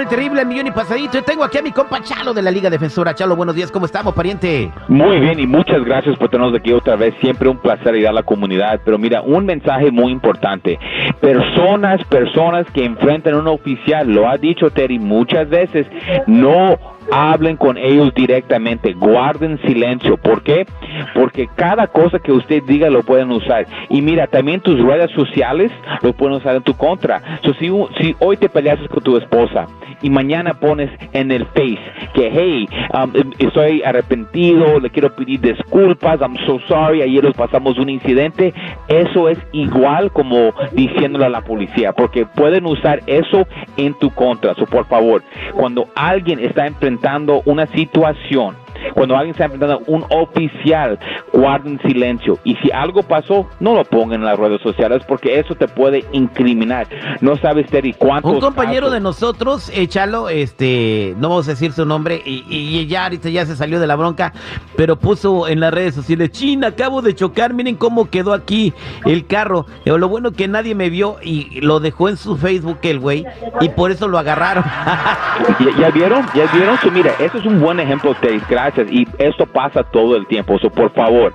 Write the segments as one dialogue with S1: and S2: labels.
S1: el terrible millón y pasadito. Y tengo aquí a mi compa Chalo de la Liga Defensora. Chalo, buenos días, ¿cómo estamos, pariente?
S2: Muy bien y muchas gracias por tenernos aquí otra vez. Siempre un placer ayudar a la comunidad. Pero mira, un mensaje muy importante. Personas, personas que enfrentan a un oficial, lo ha dicho Terry muchas veces, no hablen con ellos directamente, guarden silencio. ¿Por qué? Porque cada cosa que usted diga lo pueden usar. Y mira, también tus redes sociales lo pueden usar en tu contra. So, si, si hoy te peleas con tu esposa y mañana pones en el Face que, hey, um, em, estoy arrepentido, le quiero pedir disculpas, I'm so sorry, ayer nos pasamos un incidente, eso es igual como diciéndole a la policía, porque pueden usar eso en tu contra. So, por favor, cuando alguien está enfrentando una situación cuando alguien está enfrentando a un oficial, guarden silencio. Y si algo pasó, no lo pongan en las redes sociales porque eso te puede incriminar. No sabes, Terry, cuántos.
S1: Un compañero de nosotros, échalo, este, no vamos a decir su nombre, y, y, ya ahorita ya se salió de la bronca, pero puso en las redes sociales: China, acabo de chocar, miren cómo quedó aquí el carro. Lo bueno que nadie me vio y lo dejó en su Facebook el güey, y por eso lo agarraron.
S2: ¿Ya, ¿Ya, vieron? ¿Ya vieron? So, mira, eso es un buen ejemplo, Terry. Gracias y esto pasa todo el tiempo. So, por favor,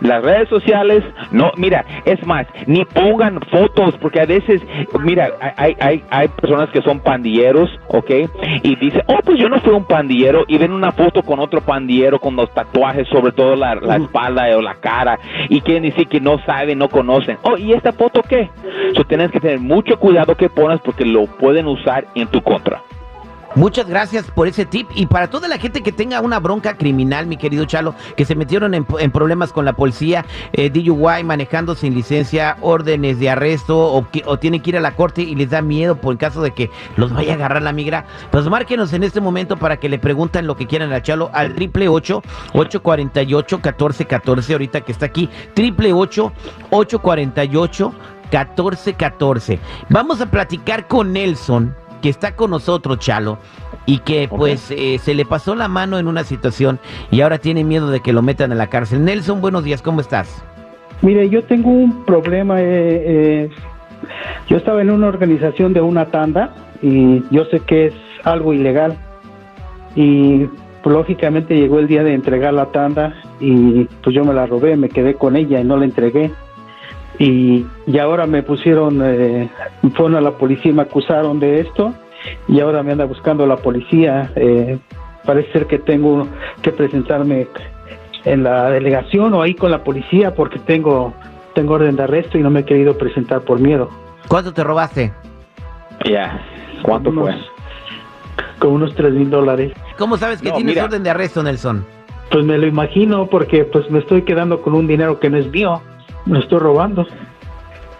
S2: las redes sociales, no, mira, es más, ni pongan fotos, porque a veces, mira, hay, hay, hay personas que son pandilleros, ¿ok? Y dicen, oh, pues yo no fui un pandillero, y ven una foto con otro pandillero con los tatuajes sobre todo la, la espalda o la cara, y quieren decir que no saben, no conocen. Oh, ¿y esta foto qué? So, tienes que tener mucho cuidado que pones porque lo pueden usar en tu contra.
S1: Muchas gracias por ese tip. Y para toda la gente que tenga una bronca criminal, mi querido Chalo, que se metieron en, problemas con la policía, eh, DUI, manejando sin licencia, órdenes de arresto, o, que, tienen que ir a la corte y les da miedo por el caso de que los vaya a agarrar la migra, pues márquenos en este momento para que le pregunten lo que quieran al Chalo al triple ocho ocho cuarenta y ocho catorce catorce ahorita que está aquí, triple ocho ocho cuarenta y ocho catorce catorce. Vamos a platicar con Nelson que está con nosotros, Chalo, y que pues eh, se le pasó la mano en una situación y ahora tiene miedo de que lo metan en la cárcel. Nelson, buenos días, ¿cómo estás?
S3: Mire, yo tengo un problema. Eh, eh, yo estaba en una organización de una tanda y yo sé que es algo ilegal. Y pues, lógicamente llegó el día de entregar la tanda y pues yo me la robé, me quedé con ella y no la entregué. Y, y ahora me pusieron, eh, fueron a la policía y me acusaron de esto y ahora me anda buscando la policía. Eh, parece ser que tengo que presentarme en la delegación o ahí con la policía porque tengo tengo orden de arresto y no me he querido presentar por miedo.
S1: ¿Cuánto te robaste?
S2: Ya, yeah. ¿cuánto
S3: unos,
S2: fue?
S3: Con unos tres mil dólares.
S1: ¿Cómo sabes que
S2: No,
S1: tienes
S2: mira.
S1: orden de arresto, Nelson?
S3: Pues me lo imagino porque pues me estoy quedando con un dinero que no es mío. Me estoy robando.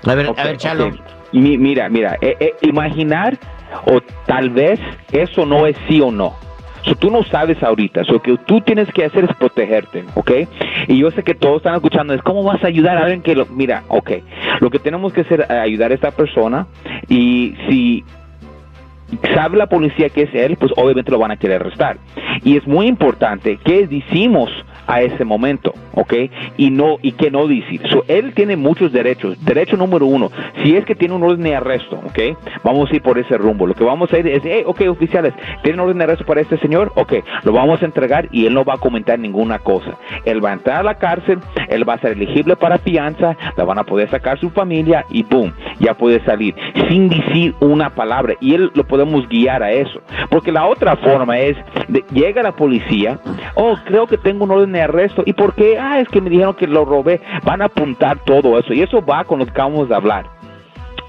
S1: A ver, a ver, Chalo.
S2: Mi- mira, mira, eh, eh, imaginar o tal vez eso no es sí o no. So, tú no sabes ahorita, lo que tú tienes que hacer es protegerte, ¿ok? Y yo sé que todos están escuchando, es cómo vas a ayudar a alguien que lo... Mira, ok, lo que tenemos que hacer es ayudar a esta persona y si sabe la policía que es él, pues obviamente lo van a querer arrestar. Y es muy importante que decimos a ese momento, ¿ok? Y no y que no decir. So, él tiene muchos derechos. Derecho número uno, si es que tiene un orden de arresto, ¿ok? Vamos a ir por ese rumbo. Lo que vamos a ir es, hey, ok, oficiales, ¿tienen orden de arresto para este señor? Ok, lo vamos a entregar y él no va a comentar ninguna cosa. Él va a entrar a la cárcel, él va a ser elegible para fianza, la van a poder sacar su familia y boom, ya puede salir sin decir una palabra y él lo podemos guiar a eso. Porque la otra forma es, de- llega la policía, oh, creo que tengo un orden de arresto. ¿Y por qué? Ah, es que me dijeron que lo robé. Van a apuntar todo eso y eso va con lo que acabamos de hablar.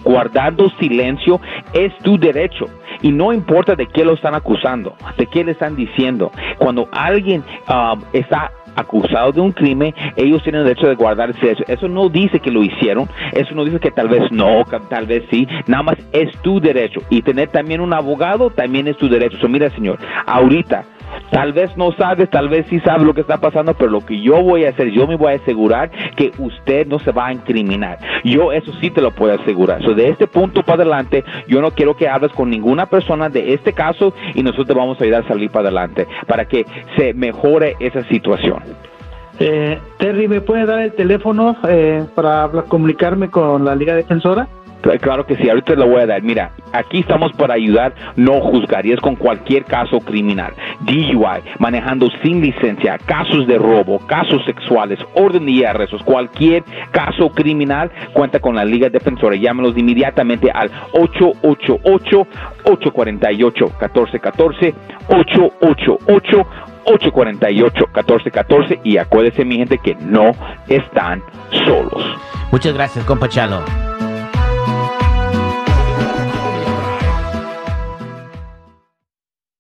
S2: Guardando silencio es tu derecho. Y no importa de qué lo están acusando, de qué le están diciendo. Cuando alguien um, está acusado de un crimen, ellos tienen derecho de guardar silencio. Eso no dice que lo hicieron, eso no dice que tal vez no, tal vez sí, nada más es tu derecho. Y tener también un abogado también es tu derecho. So, mira, señor, ahorita Tal vez no sabes, tal vez sí sabe lo que está pasando, pero lo que yo voy a hacer, yo me voy a asegurar que usted no se va a incriminar. Yo eso sí te lo puedo asegurar. So, de este punto para adelante, yo no quiero que hables con ninguna persona de este caso y nosotros te vamos a ayudar a salir para adelante para que se mejore esa situación.
S3: Eh, Terry, ¿me puede dar el teléfono eh, para comunicarme con la Liga Defensora?
S2: Claro que sí, ahorita lo voy a dar. Mira, aquí estamos para ayudar, no juzgar, y es con cualquier caso criminal. DUI, manejando sin licencia, casos de robo, casos sexuales, orden y arrestos, cualquier caso criminal, cuenta con la Liga Defensora. Llámenos inmediatamente al 888-848-1414, 888 848-1414 y acuérdese mi gente que no están solos.
S1: Muchas gracias, compa Chalo.